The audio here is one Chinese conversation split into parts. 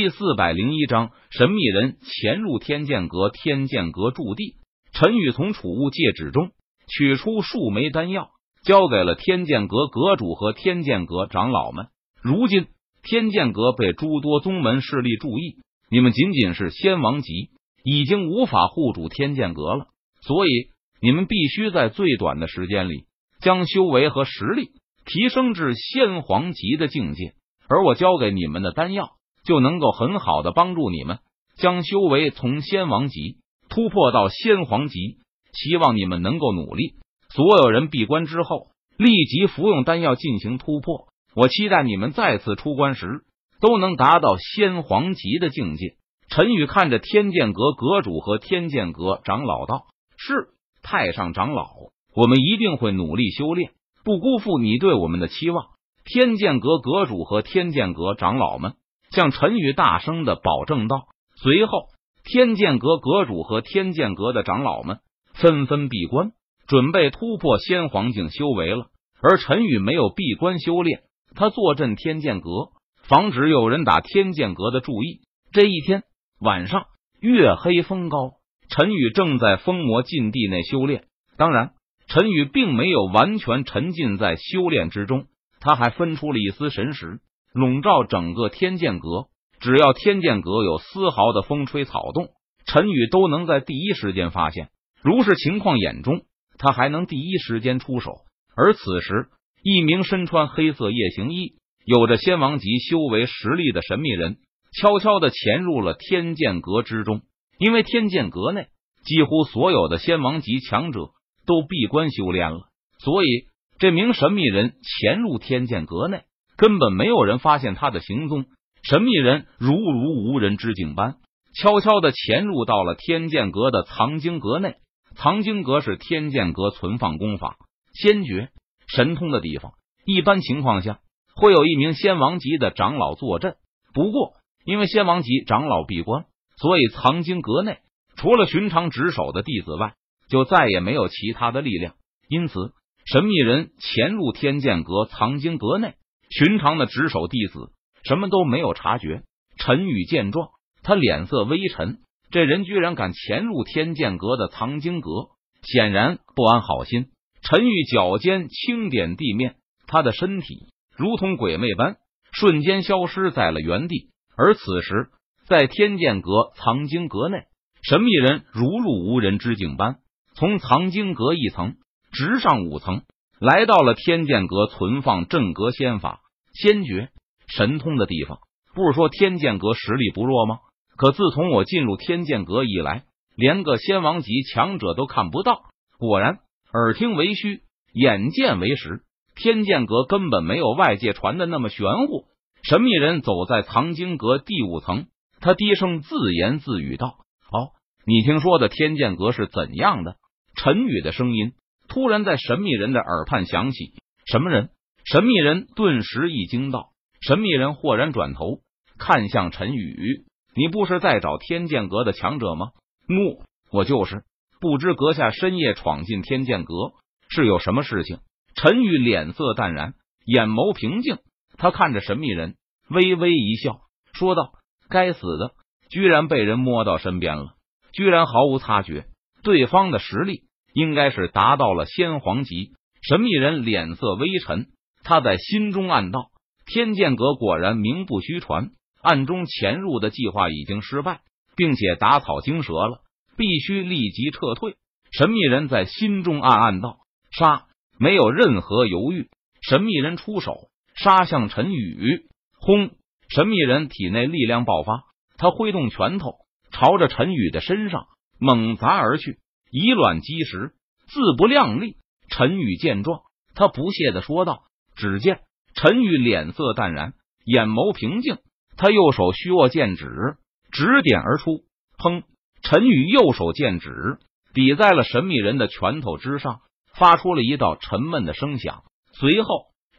第四百零一章，神秘人潜入天剑阁。天剑阁驻地，陈宇从储物戒指中取出数枚丹药，交给了天剑阁阁主和天剑阁长老们。如今，天剑阁被诸多宗门势力注意，你们仅仅是仙王级，已经无法护主天剑阁了。所以，你们必须在最短的时间里将修为和实力提升至仙皇级的境界。而我交给你们的丹药。就能够很好的帮助你们将修为从仙王级突破到仙皇级。希望你们能够努力。所有人闭关之后，立即服用丹药进行突破。我期待你们再次出关时都能达到仙皇级的境界。陈宇看着天剑阁阁主和天剑阁长老道：“是太上长老，我们一定会努力修炼，不辜负你对我们的期望。”天剑阁阁主和天剑阁长老们。向陈宇大声的保证道。随后，天剑阁阁主和天剑阁的长老们纷纷闭关，准备突破仙皇境修为了。而陈宇没有闭关修炼，他坐镇天剑阁，防止有人打天剑阁的注意。这一天晚上，月黑风高，陈宇正在封魔禁地内修炼。当然，陈宇并没有完全沉浸在修炼之中，他还分出了一丝神识。笼罩整个天剑阁，只要天剑阁有丝毫的风吹草动，陈宇都能在第一时间发现。如是情况眼中，他还能第一时间出手。而此时，一名身穿黑色夜行衣、有着仙王级修为实力的神秘人，悄悄的潜入了天剑阁之中。因为天剑阁内几乎所有的仙王级强者都闭关修炼了，所以这名神秘人潜入天剑阁内。根本没有人发现他的行踪，神秘人如如无人之境般悄悄的潜入到了天剑阁的藏经阁内。藏经阁是天剑阁存放功法、仙诀、神通的地方。一般情况下，会有一名仙王级的长老坐镇。不过，因为仙王级长老闭关，所以藏经阁内除了寻常值守的弟子外，就再也没有其他的力量。因此，神秘人潜入天剑阁藏经阁内。寻常的值守弟子什么都没有察觉。陈宇见状，他脸色微沉。这人居然敢潜入天剑阁的藏经阁，显然不安好心。陈宇脚尖轻点地面，他的身体如同鬼魅般瞬间消失在了原地。而此时，在天剑阁藏经阁内，神秘人如入无人之境般从藏经阁一层直上五层。来到了天剑阁存放镇阁仙法、仙诀、神通的地方。不是说天剑阁实力不弱吗？可自从我进入天剑阁以来，连个仙王级强者都看不到。果然，耳听为虚，眼见为实。天剑阁根本没有外界传的那么玄乎。神秘人走在藏经阁第五层，他低声自言自语道：“哦，你听说的天剑阁是怎样的？”陈宇的声音。突然，在神秘人的耳畔响起：“什么人？”神秘人顿时一惊，道：“神秘人！”豁然转头看向陈宇：“你不是在找天剑阁的强者吗？”“怒，我就是。”不知阁下深夜闯进天剑阁是有什么事情？陈宇脸色淡然，眼眸平静，他看着神秘人，微微一笑，说道：“该死的，居然被人摸到身边了，居然毫无察觉，对方的实力。”应该是达到了先皇级。神秘人脸色微沉，他在心中暗道：天剑阁果然名不虚传，暗中潜入的计划已经失败，并且打草惊蛇了，必须立即撤退。神秘人在心中暗暗道：杀！没有任何犹豫，神秘人出手杀向陈宇。轰！神秘人体内力量爆发，他挥动拳头朝着陈宇的身上猛砸而去。以卵击石，自不量力。陈宇见状，他不屑的说道：“只见陈宇脸色淡然，眼眸平静，他右手虚握剑指，指点而出。砰！陈宇右手剑指抵在了神秘人的拳头之上，发出了一道沉闷的声响。随后，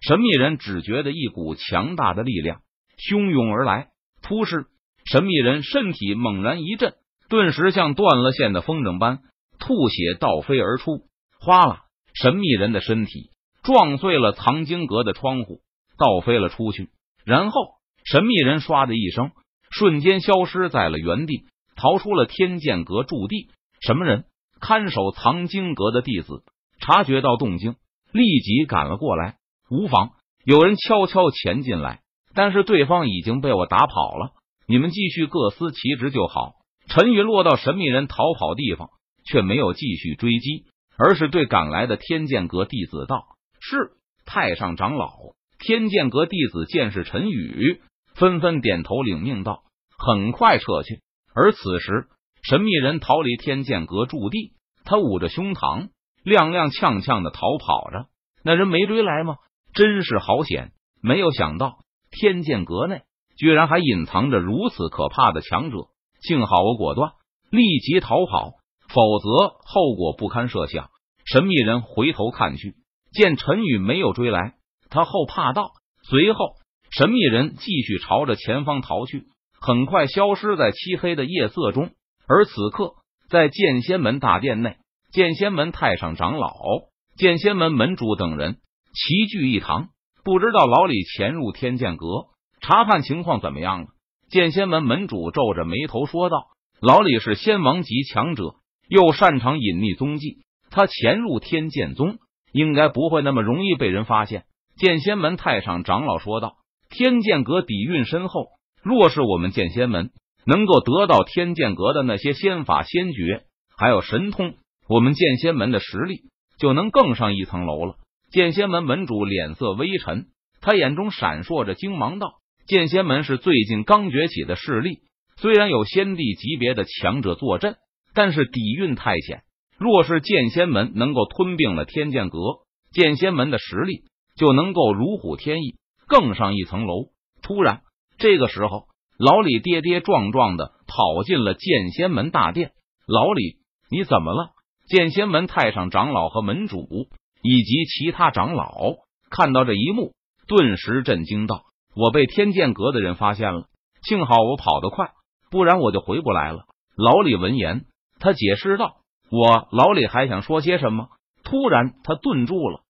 神秘人只觉得一股强大的力量汹涌而来，突视神秘人身体猛然一震，顿时像断了线的风筝般。吐血倒飞而出，哗啦！神秘人的身体撞碎了藏经阁的窗户，倒飞了出去。然后，神秘人唰的一声瞬间消失在了原地，逃出了天剑阁驻地。什么人？看守藏经阁的弟子察觉到动静，立即赶了过来。无妨，有人悄悄潜进来，但是对方已经被我打跑了。你们继续各司其职就好。陈宇落到神秘人逃跑地方，却没有继续追击，而是对赶来的天剑阁弟子道：“是太上长老。”天剑阁弟子见是陈宇，纷纷点头领命道：“很快撤去。”而此时，神秘人逃离天剑阁驻地，他捂着胸膛，踉踉跄跄的逃跑着。那人没追来吗？真是好险！没有想到天剑阁内居然还隐藏着如此可怕的强者。幸好我果断，立即逃跑，否则后果不堪设想。神秘人回头看去，见陈宇没有追来，他后怕道。随后，神秘人继续朝着前方逃去，很快消失在漆黑的夜色中。而此刻，在剑仙门大殿内，剑仙门太上长老、剑仙门门主等人齐聚一堂。不知道老李潜入天剑阁查看情况怎么样了？剑仙门门主皱着眉头说道：“老李是仙王级强者，又擅长隐匿踪迹，他潜入天剑宗，应该不会那么容易被人发现。”剑仙门太上长老说道：“天剑阁底蕴深厚，若是我们剑仙门能够得到天剑阁的那些仙法、仙诀，还有神通，我们剑仙门的实力就能更上一层楼了。”剑仙门门主脸色微沉，他眼中闪烁着精芒道。剑仙门是最近刚崛起的势力，虽然有先帝级别的强者坐镇，但是底蕴太浅。若是剑仙门能够吞并了天剑阁，剑仙门的实力就能够如虎添翼，更上一层楼。突然，这个时候，老李跌跌撞撞的跑进了剑仙门大殿。老李，你怎么了？剑仙门太上长老和门主以及其他长老看到这一幕，顿时震惊道。我被天剑阁的人发现了，幸好我跑得快，不然我就回不来了。老李闻言，他解释道：“我老李还想说些什么，突然他顿住了。